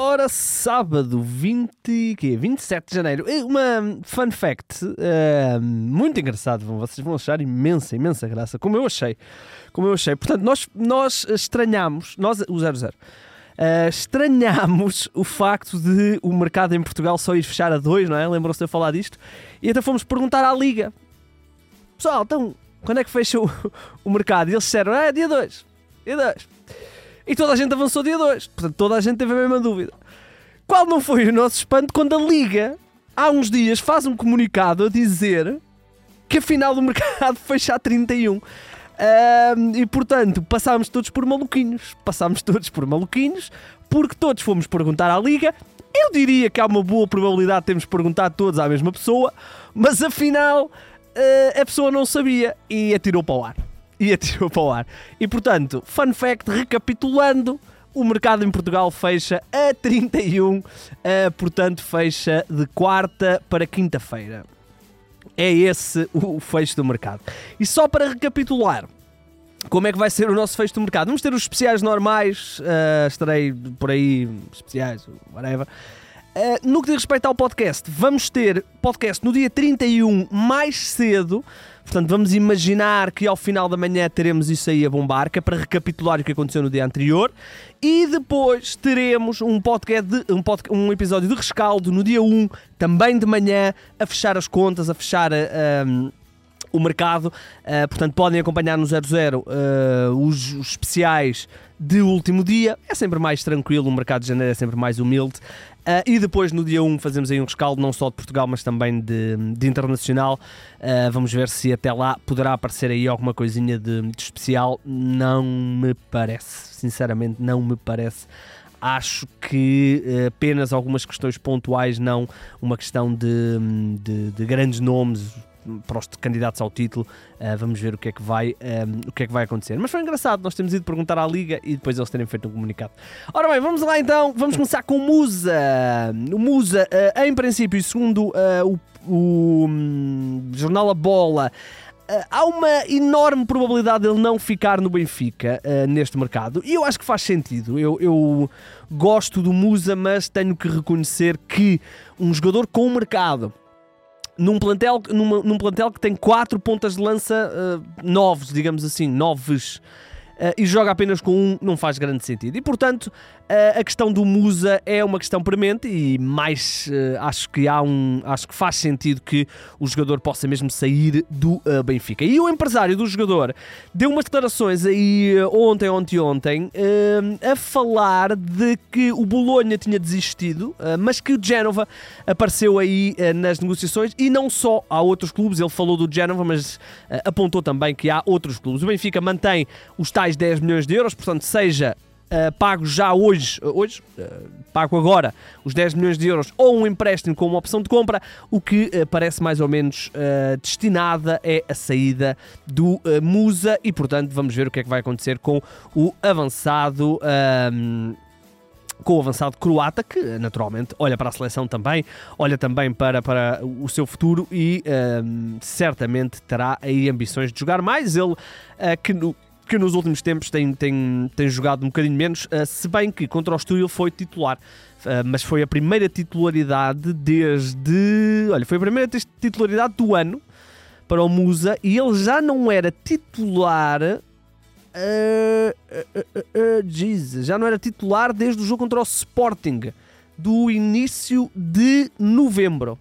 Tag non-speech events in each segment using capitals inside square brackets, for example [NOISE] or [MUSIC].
Ora, sábado 20, quê? 27 de janeiro. Eh, Uma fun fact eh, muito engraçado. Vocês vão achar imensa, imensa graça. Como eu achei. Como eu achei. Portanto, nós, nós estranhamos, nós, o 00, eh, estranhamos o facto de o mercado em Portugal só ir fechar a 2, não é? Lembram-se de eu falar disto? E então fomos perguntar à Liga. Pessoal, então, quando é que fecha o, [LAUGHS] o mercado? E eles disseram, é dia 2. Dia 2. E toda a gente avançou dia 2. Portanto, toda a gente teve a mesma dúvida. Qual não foi o nosso espanto quando a Liga, há uns dias, faz um comunicado a dizer que a final do [LAUGHS] mercado fecha a 31. Ahm, e portanto, passámos todos por maluquinhos. Passámos todos por maluquinhos, porque todos fomos perguntar à Liga. Eu diria que há uma boa probabilidade de termos perguntado todos à mesma pessoa, mas afinal ah, a pessoa não sabia e atirou para o ar. E atirou para o ar. E portanto, fun fact, recapitulando, o mercado em Portugal fecha a 31, ah, portanto, fecha de quarta para quinta-feira. É esse o fecho do mercado. E só para recapitular, como é que vai ser o nosso fecho do mercado? Vamos ter os especiais normais, ah, estarei por aí, especiais, whatever. Ah, no que diz respeito ao podcast, vamos ter podcast no dia 31 mais cedo. Portanto, vamos imaginar que ao final da manhã teremos isso aí a bombar, que é para recapitular o que aconteceu no dia anterior. E depois teremos um, podcast de- um, pod- um episódio de rescaldo no dia 1, também de manhã, a fechar as contas, a fechar a. a- o mercado, uh, portanto podem acompanhar no 00 uh, os, os especiais de último dia, é sempre mais tranquilo, o mercado de janeiro é sempre mais humilde. Uh, e depois no dia 1 fazemos aí um rescaldo não só de Portugal, mas também de, de internacional. Uh, vamos ver se até lá poderá aparecer aí alguma coisinha de, de especial. Não me parece, sinceramente, não me parece. Acho que eh, apenas algumas questões pontuais, não uma questão de, de- de grandes nomes para os candidatos ao título. Uh, vamos ver o que é que vai um, o que é que vai acontecer. Mas foi engraçado, nós temos ido perguntar à Liga e depois eles terem feito um comunicado. Ora bem, vamos lá então, vamos começar com o Musa. O Musa, uh, em princípio, segundo uh, o, o, hum, jornal A Bola. Há uma enorme probabilidade de ele não ficar no Benfica uh, neste mercado e eu acho que faz sentido. Eu, eu gosto do Musa, mas tenho que reconhecer que um jogador com mercado num plantel, numa- num plantel que tem quatro pontas de lança uh, novos, digamos assim, novos, e joga apenas com um, não faz grande sentido. E portanto, uh, a questão do Musa é uma questão premente e mais uh, acho que há um. Acho que faz sentido que o jogador possa mesmo sair do Benfica. E o empresário do jogador deu umas declarações aí ontem, ontem, ontem, a falar de que o Bolonha tinha desistido, mas que o Génova apareceu aí nas negociações e não só há outros clubes, ele falou do Génova, mas apontou também que há outros clubes. O Benfica mantém os tais 10 milhões de euros, portanto, seja uh, pago já hoje, uh, hoje uh, pago agora os 10 milhões de euros ou um empréstimo com uma opção de compra, o que parece mais ou menos destinada é a saída do Musa e, portanto, vamos ver o que é que vai acontecer com o avançado. um, com o avançado croata, que naturalmente olha para a seleção também, olha também para, para o seu futuro e um, certamente terá aí ambições de jogar mais. Ele, uh, que, no, que nos últimos tempos tem, tem, tem jogado um bocadinho menos, uh, se bem que contra o Estoril foi titular. Uh, mas foi a primeira titularidade desde. Olha, foi a primeira titularidade do ano para o Musa e ele já não era titular. Uh, Jesus, já não era titular desde o jogo contra o Sporting do início de novembro.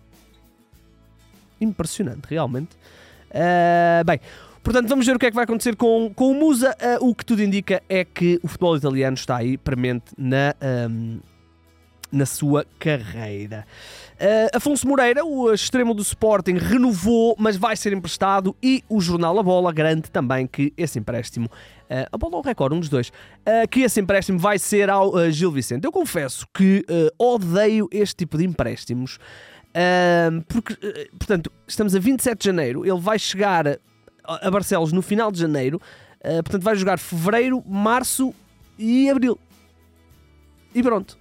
Impressionante, realmente. Uh, bem, portanto, vamos ver o que é que vai acontecer com, com o Musa. Uh, o que tudo indica é que o futebol italiano está aí premente na, um, na sua carreira. Uh, Afonso Moreira, o extremo do Sporting, renovou, mas vai ser emprestado. E o jornal A Bola garante também que esse empréstimo, uh, a bola ou o recorde, um dos dois, uh, que esse empréstimo vai ser ao Gil Vicente. Eu confesso que odeio este tipo de empréstimos. porque, portanto, estamos a 27 de janeiro, ele vai chegar a, Barcelos no final de janeiro, uh, portanto, vai jogar fevereiro, março e abril. E pronto.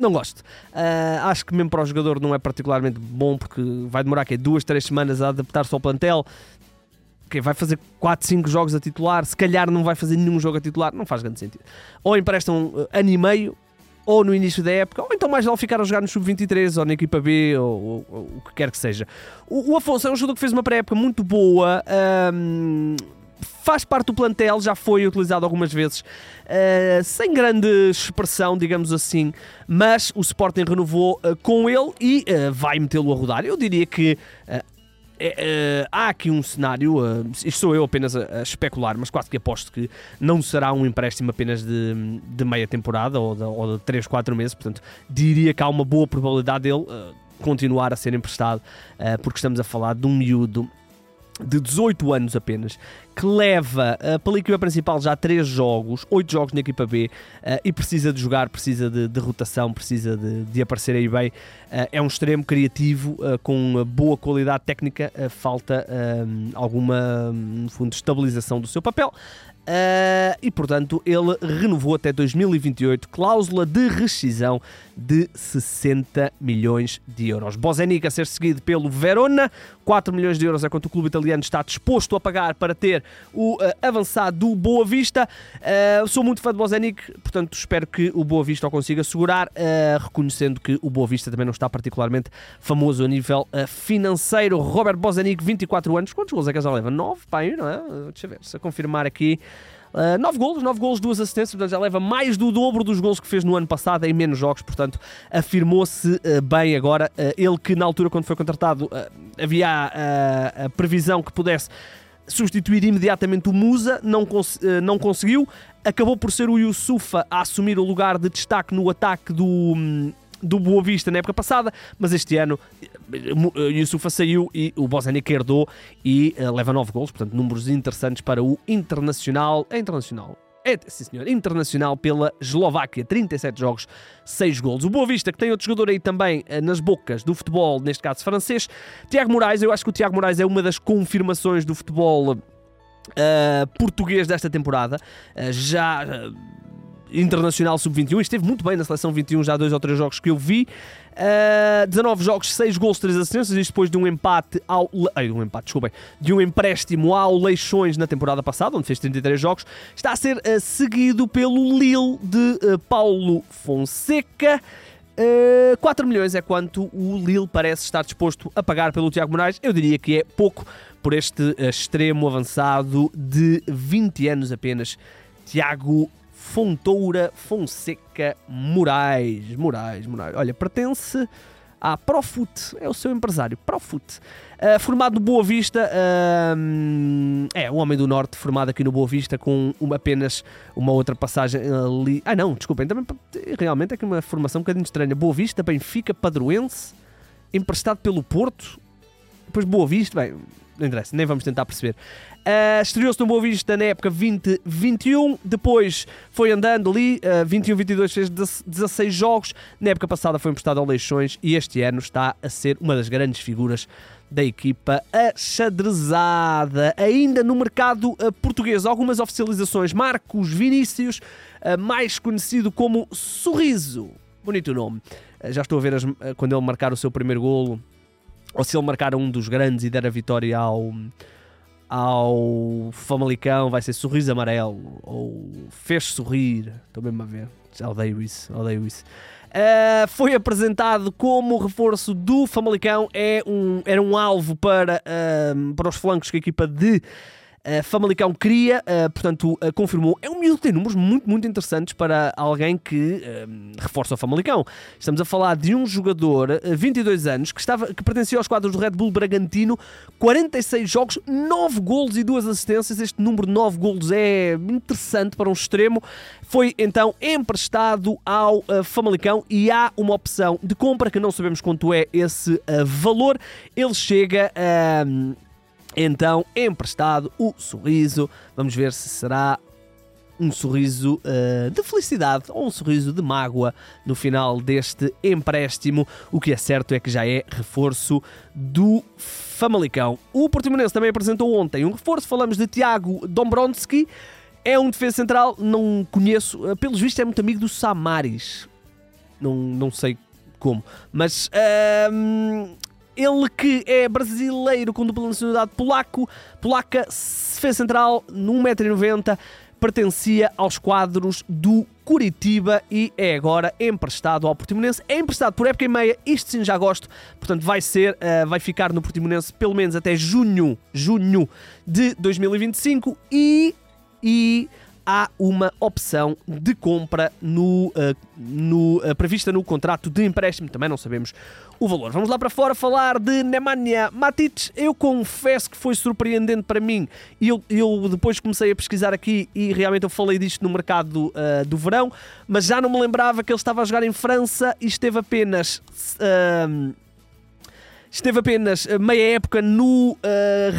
Não gosto. Ah, acho que mesmo para o jogador não é particularmente bom porque vai demorar que duas, três semanas a adaptar-se ao plantel. Que vai fazer 4, 5 jogos a titular, se calhar não vai fazer nenhum jogo a titular, não faz grande sentido. Ou emprestam ah, ano e meio ou no início da época, ou então mais vale ficar a jogar no sub-23 ou na equipa B ou, ou, ou, o que quer que seja. O, o Afonso é um jogador que fez uma pré-época muito boa. Um, faz parte do plantel, já foi utilizado algumas vezes, uh, sem grande expressão, digamos assim, mas o Sporting renovou uh, com ele e uh, vai metê-lo a rodar. Eu diria que é, há aqui um cenário, uh, isto sou eu apenas a, a, especular, mas quase que aposto que não será um empréstimo apenas de, de meia temporada ou de, ou de 3, 4 meses, portanto, diria que há uma boa probabilidade dele uh, continuar a ser emprestado, uh, porque estamos a falar de um miúdo de 18 anos apenas, que leva uh, pela equipa principal já 3 jogos, 8 jogos na equipa B uh, e precisa de jogar, precisa de, de rotação, precisa de, de, aparecer aí bem. Uh, é um extremo criativo, com boa qualidade técnica, falta alguma, no fundo, estabilização do seu papel. Uh, e portanto ele renovou até 2028 cláusula de rescisão de 60 milhões de euros. Bozenic a ser seguido pelo Verona, 4 milhões de euros é quanto o clube italiano está disposto a pagar para ter o uh, avançado do Boa Vista. Uh, sou muito fã de Bozenic, portanto espero que o Boa Vista o consiga segurar, reconhecendo que o Boa Vista também não está particularmente famoso a nível financeiro. Robert Bozenic, 24 anos, quantos gols é que já leva? 9, pai, não é? Deixa eu ver, se a confirmar aqui. Uh, nove golos, nove golos, duas assistências, portanto já leva mais do dobro dos golos que fez no ano passado em menos jogos, portanto afirmou-se uh, bem agora. Uh, ele que na altura, quando foi contratado, havia a, a previsão que pudesse substituir imediatamente o Musa, não, cons não conseguiu. Acabou por ser o Yusufa a assumir o lugar de destaque no ataque do, hum, do Boa Vista na época passada, mas este ano Yusufa saiu e o Bozanic herdou e uh, leva 9 gols, portanto números interessantes para o Internacional. É Internacional? É, sim senhor, internacional pela Eslováquia, 37 jogos, 6 gols. O Boa Vista, que tem outro jogador aí também uh, nas bocas do futebol, neste caso francês, Tiago Moraes. Eu acho que o Tiago Moraes é uma das confirmações do futebol uh, português desta temporada. Uh, já internacional sub-21 esteve muito bem na seleção 21 já dois ou três jogos que eu vi. Uh, 19 jogos, 6 gols, 3 assistências, isto depois de um empate ao. Ai, um empate, desculpem. De um empréstimo ao Leixões na temporada passada, onde fez 33 jogos. Está a ser uh, seguido pelo Lille de uh, Paulo Fonseca. Uh, 4 milhões é quanto o Lille parece estar disposto a pagar pelo Tiago Moraes. Eu diria que é pouco por este extremo avançado de 20 anos apenas. Tiago Fontoura Fonseca Moraes. Moraes, Moraes. Olha, pertence à Profut, é o seu empresário, Profut. Uh, formado no Boa Vista, uh, é um homem do Norte, formado aqui no Boa Vista, com uma, apenas uma outra passagem ali. Ah, não, desculpem, também realmente é que uma formação um bocadinho estranha. Boa Vista, Benfica, Padroense, emprestado pelo Porto, depois Boa Vista, bem, não interessa, nem vamos tentar perceber. Uh, Estreou-se no Boa Vista na época 2021, depois foi andando ali, uh, 21-22 fez 16 jogos, na época passada foi emprestado ao Leixões e este ano está a ser uma das grandes figuras da equipa achadrezada. Ainda no mercado uh, português, algumas oficializações. Marcos Vinícius, mais conhecido como Sorriso. Bonito nome. Já estou a ver as, quando ele marcar o seu primeiro golo, ou se ele marcar um dos grandes e der a vitória ao ao Famalicão vai ser sorriso amarelo ou fez sorrir. Estou mesmo a ver. Odeio isso, odeio isso. Uh, foi apresentado como reforço do Famalicão. É um, era um alvo para, uh, para os flancos que a equipa de Uh, Famalicão queria, uh, portanto, confirmou. É um miúdo que tem números muito, muito interessantes para alguém que reforça o Famalicão. Estamos a falar de um jogador, 22 anos, que, estava, que pertencia aos quadros do Red Bull Bragantino, 46 jogos, 9 golos e 2 assistências. Este número de 9 golos é interessante para um extremo. Foi então emprestado ao Famalicão e há uma opção de compra que não sabemos quanto é esse valor. Ele chega a então, emprestado o sorriso. Vamos ver se será um sorriso uh, de felicidade ou um sorriso de mágoa no final deste empréstimo. O que é certo é que já é reforço do Famalicão. O Portimonense também apresentou ontem um reforço. Falamos de Tiago Dombronski. É um defesa central, não conheço. Uh, pelos vistos, é muito amigo do Samaris. Não, não sei como. Mas uh, ele que é brasileiro com dupla nacionalidade polaco, polaca, defesa central, 1,90m, pertencia aos quadros do Curitiba e é agora emprestado ao Portimonense. É emprestado por época e meia, isto sim já gosto, portanto vai ser, uh, vai ficar no Portimonense pelo menos até junho, junho de 2025 e, e há uma opção de compra no, uh, no, uh, prevista no contrato de empréstimo, também não sabemos o valor. Vamos lá para fora falar de Nemanja Matic. Eu confesso que foi surpreendente para mim eu, eu, depois comecei a pesquisar aqui e realmente eu falei disto no mercado uh, do verão, mas já não me lembrava que ele estava a jogar em França e esteve apenas Esteve apenas eh, meia época no uh,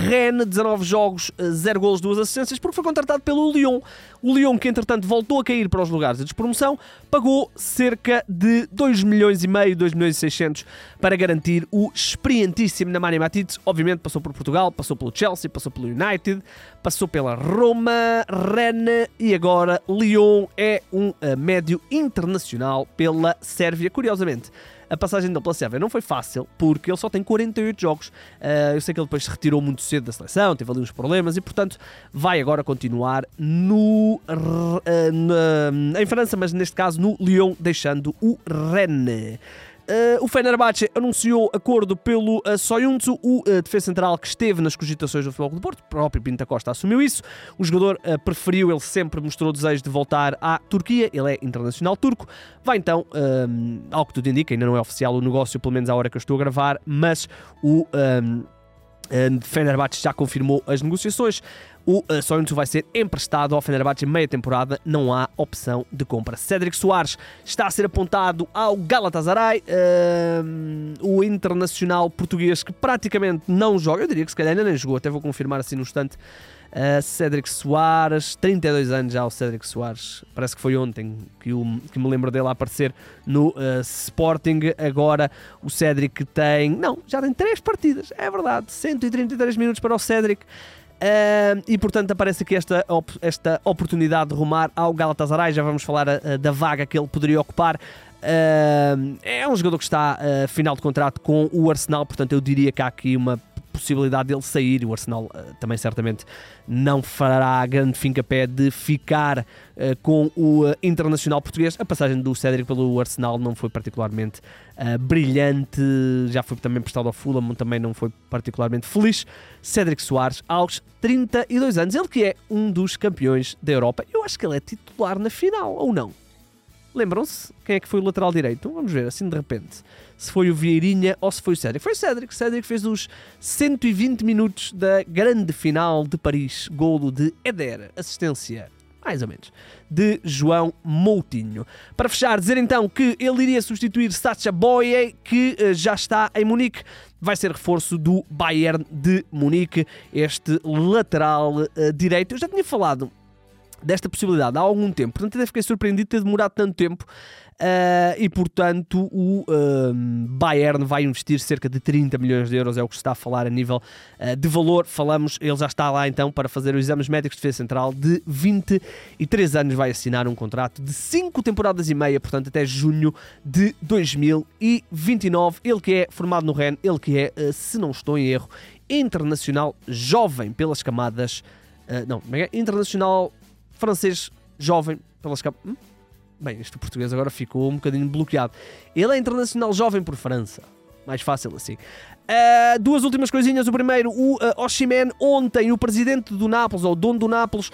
Rennes, 19 jogos, 0 uh, gols, 2 assistências, porque foi contratado pelo Lyon. O Lyon, que entretanto voltou a cair para os lugares de despromoção, pagou cerca de 2 milhões e meio, 2 milhões e 600 para garantir o experientíssimo Nemanja Matic. Obviamente passou por Portugal, passou pelo Chelsea, passou pelo United, passou pela Roma, Rennes e agora Lyon é um uh, médio internacional pela Sérvia. Curiosamente, a passagem dele pela Sérvia não foi fácil, porque ele só tem 48 jogos. Uh, eu sei que ele depois se retirou muito cedo da seleção, teve ali uns problemas e, portanto, vai agora continuar no, uh, na, em França, mas neste caso no Lyon, deixando o Rennes. Uh, o Fenerbahçe anunciou acordo pelo uh, Soyuncu, o uh, defesa central que esteve nas cogitações do Futebol do Porto, o próprio Pinta Costa assumiu isso. O jogador uh, preferiu, ele sempre mostrou desejo de voltar à Turquia, ele é internacional turco. Vai então, ao que tudo indica, ainda não é oficial o negócio, pelo menos à hora que eu estou a gravar, mas o. Fenerbahçe já confirmou as negociações. O Soyuncu vai ser emprestado ao Fenerbahçe meia temporada, não há opção de compra. Cédric Soares está a ser apontado ao Galatasaray, o internacional português que praticamente não joga, eu diria que se calhar ainda nem jogou, até vou confirmar assim no instante. Uh, Cédric Soares, 32 anos já o Cédric Soares, parece que foi ontem que, que me lembro dele a aparecer no uh, Sporting. Agora o Cédric tem, não, já tem 3 partidas, é verdade, 133 minutos para o Cédric. E portanto aparece aqui esta, op esta oportunidade de rumar ao Galatasaray. Já vamos falar uh, da vaga que ele poderia ocupar. Uh, é um jogador que está a final de contrato com o Arsenal, portanto eu diria que há aqui uma possibilidade dele sair. O Arsenal uh, também certamente não fará grande fim-capé de ficar uh, com o uh, internacional português. A passagem do Cédric pelo Arsenal não foi particularmente brilhante, já foi também prestado ao Fulham, também não foi particularmente feliz. Cédric Soares, aos 32 anos, ele que é um dos campeões da Europa. Eu acho que ele é titular na final, ou não? Lembram-se quem é que foi o lateral direito? Vamos ver, assim de repente. Se foi o Vieirinha ou se foi o Cédric. Foi o Cédric. Cédric fez os 120 minutos da grande final de Paris. Golo de Eder. Assistência mais ou menos, de João Moutinho. Para fechar, dizer então que ele iria substituir Sacha Boye, que uh, já está em Munique. Vai ser reforço do Bayern de Munique, este lateral uh, direito. Eu já tinha falado desta possibilidade há algum tempo. Portanto, até fiquei surpreendido de ter demorado tanto tempo. Uh, e portanto o uh, Bayern vai investir cerca de 30 milhões de euros, é o que se está a falar a nível uh, de valor. Falamos, ele já está lá então para fazer os exames médicos de defesa central de 23 anos, vai assinar um contrato de 5 temporadas e meia, portanto até junho de 2029. Ele que é formado no Rennes, ele que é, se não estou em erro, internacional jovem pelas camadas. não, é, é internacional francês jovem pelas capas. Hum? Bem, este português agora ficou um bocadinho bloqueado. Ele é internacional jovem por França. Mais fácil assim. Uh, duas últimas coisinhas. O primeiro, o uh, Oshimen, ontem, o presidente do Nápoles, ou o dono do Nápoles,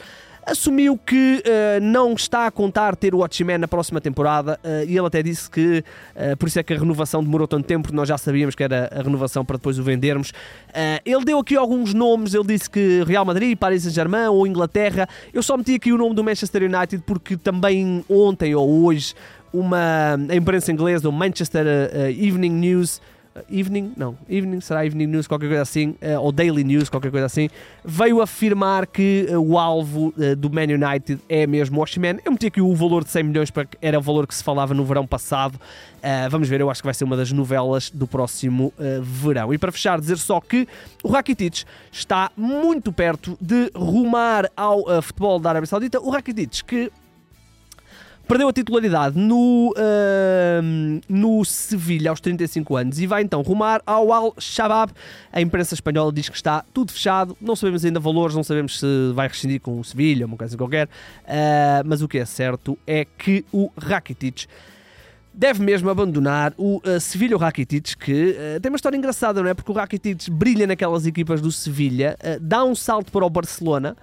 assumiu que uh, não está a contar ter o Watchmen na próxima temporada uh, e ele até disse que uh, por isso é que a renovação demorou tanto tempo, nós já sabíamos que era a renovação para depois o vendermos. ele deu aqui alguns nomes, ele disse que Real Madrid, Paris Saint-Germain ou Inglaterra. Eu só meti aqui o nome do Manchester United porque também ontem ou hoje uma a imprensa inglesa, o Manchester Evening News, Evening, não, Evening, será Evening News, qualquer coisa assim, uh, ou Daily News, qualquer coisa assim, veio afirmar que uh, o alvo do Man United é mesmo o Oshman. Eu meti aqui o valor de 100 milhões, para era o valor que se falava no verão passado. vamos ver, eu acho que vai ser uma das novelas do próximo verão. E para fechar, dizer só que o Rakitic está muito perto de rumar ao futebol da Arábia Saudita. O Rakitic que perdeu a titularidade no, uh, no Sevilha aos 35 anos e vai então rumar ao Al-Shabaab. A imprensa espanhola diz que está tudo fechado, não sabemos ainda valores, não sabemos se vai rescindir com o Sevilha, uma coisa qualquer, uh, mas o que é certo é que o Rakitic deve mesmo abandonar o uh, Sevilha Rakitic, que uh, tem uma história engraçada, não é? Porque o Rakitic brilha naquelas equipas do Sevilha, uh, dá um salto para o Barcelona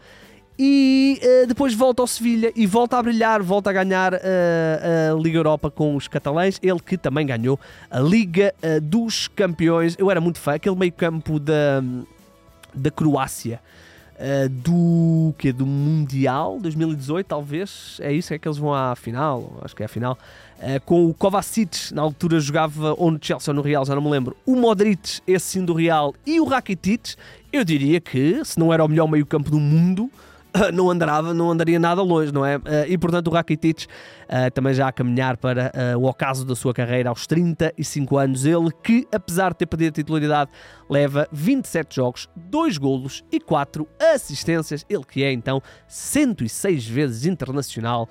e uh, depois volta ao Sevilha e volta a brilhar, volta a ganhar uh, a Liga Europa com os catalães. Ele que também ganhou a Liga uh, dos Campeões. Eu era muito fã, aquele meio-campo da, da Croácia. do que do Mundial 2018 talvez? É isso? É que eles vão à final? Acho que é a final. Com o Kovacic. Na altura jogava no Chelsea ou no Real já não me lembro. O Modric esse sim do Real e o Rakitic. Eu diria que se não era o melhor meio campo do mundo [COUGHS] não andarava, não andaria nada longe, não é? Eh, e portanto o Rakitic uh, também já a caminhar para uh, o ocaso da sua carreira aos 35 anos, ele que apesar de ter perdido a titularidade leva 27 jogos, 2 golos e 4 assistências, ele que é então 106 vezes internacional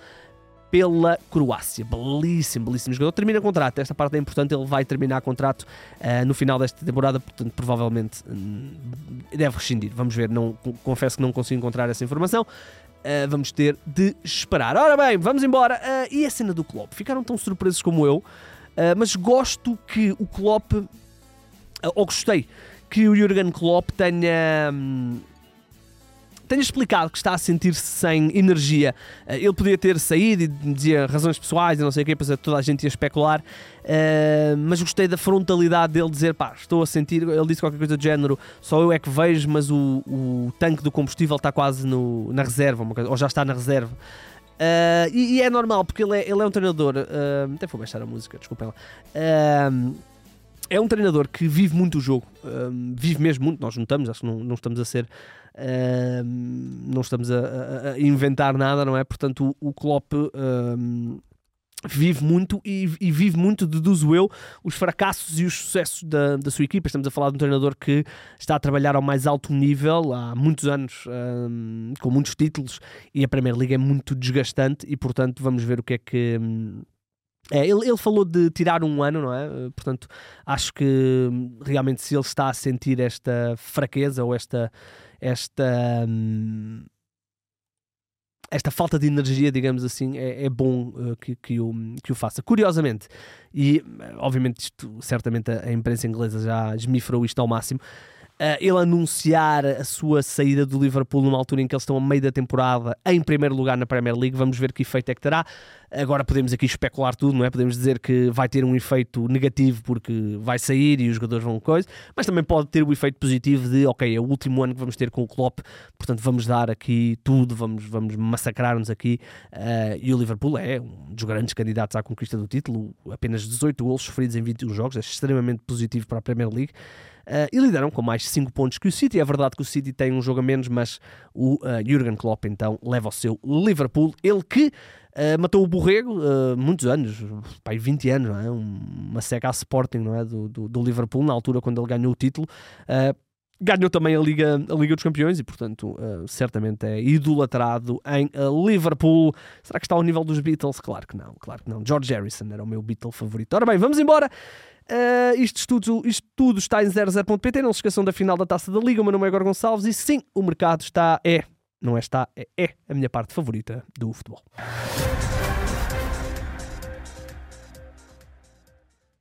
pela Croácia. Belíssimo, belíssimo jogador. Termina contrato, esta parte é importante, ele vai terminar contrato uh, no final desta temporada, portanto, provavelmente um, deve rescindir. Vamos ver, não, confesso que não consigo encontrar essa informação. Uh, vamos ter de esperar. Ora bem, vamos embora. Uh, e a cena do Klopp? Ficaram tão surpresos como eu, mas gosto que o Klopp, ou gostei, que o Jurgen Klopp tenha. Um, tenha explicado que está a sentir-se sem energia. Eh, ele podia ter saído e dizia razões pessoais e não sei o que, depois toda a gente ia especular, uh, mas gostei da frontalidade dele dizer, pá, estou a sentir, ele disse qualquer coisa do género, só eu é que vejo, mas o, o tanque do combustível está quase no, na reserva, ou já está na reserva. Uh, e, e, é normal, porque ele é, ele é um treinador. Uh, até vou baixar a música, desculpem lá. Uh, é um treinador que vive muito o jogo, vive mesmo muito. Nós notamos, acho que não, não estamos a ser Uh, não estamos a, a, inventar nada, não é? Portanto, o, o Klopp uh, vive muito e, e, vive muito, deduzo eu, os fracassos e os sucessos da, da sua equipa. Estamos a falar de um treinador que está a trabalhar ao mais alto nível há muitos anos, com muitos títulos, e a Premier League é muito desgastante e, portanto, vamos ver o que é que. É, ele, ele, falou de tirar um ano, não é? Portanto, acho que realmente se ele está a sentir esta fraqueza ou esta, esta. Hum, esta falta de energia, digamos assim, é, é bom uh, que, que, o, que o faça. Curiosamente, e obviamente isto certamente a, a imprensa inglesa já esmifrou isto ao máximo, ele anunciar a sua saída do Liverpool numa altura em que eles estão a meio da temporada em primeiro lugar na Premier League. Vamos ver que efeito é que terá. Agora podemos aqui especular tudo, não é? Podemos dizer que vai ter um efeito negativo porque vai sair e os jogadores vão coisa, mas também pode ter o efeito positivo de, ok, é o último ano que vamos ter com o Klopp, portanto vamos dar aqui tudo, vamos, vamos massacrar-nos aqui. Uh, e o Liverpool é um dos grandes candidatos à conquista do título, apenas 18 gols sofridos em 21 jogos, é extremamente positivo para a Premier League. Uh, e lideram com mais 5 pontos que o City. É verdade que o City tem um jogo a menos, mas o uh, Jurgen Klopp então leva o seu Liverpool. Ele que uh, matou o Borrego muitos anos, pai, 20 anos, é? uma seca a Sporting não é? Do, do, do, Liverpool, na altura quando ele ganhou o título. Ganhou também a Liga, a Liga dos Campeões e, portanto, certamente é idolatrado em Liverpool. Será que está ao nível dos Beatles? Claro que não, claro que não. George Harrison era o meu Beatle favorito. Ora bem, vamos embora. Uh, isto, tudo, isto tudo está em 00.pt. Não se esqueçam da final da taça da Liga. O meu nome é Igor Gonçalves e sim, o mercado está, é, não é está, é, é a minha parte favorita do futebol.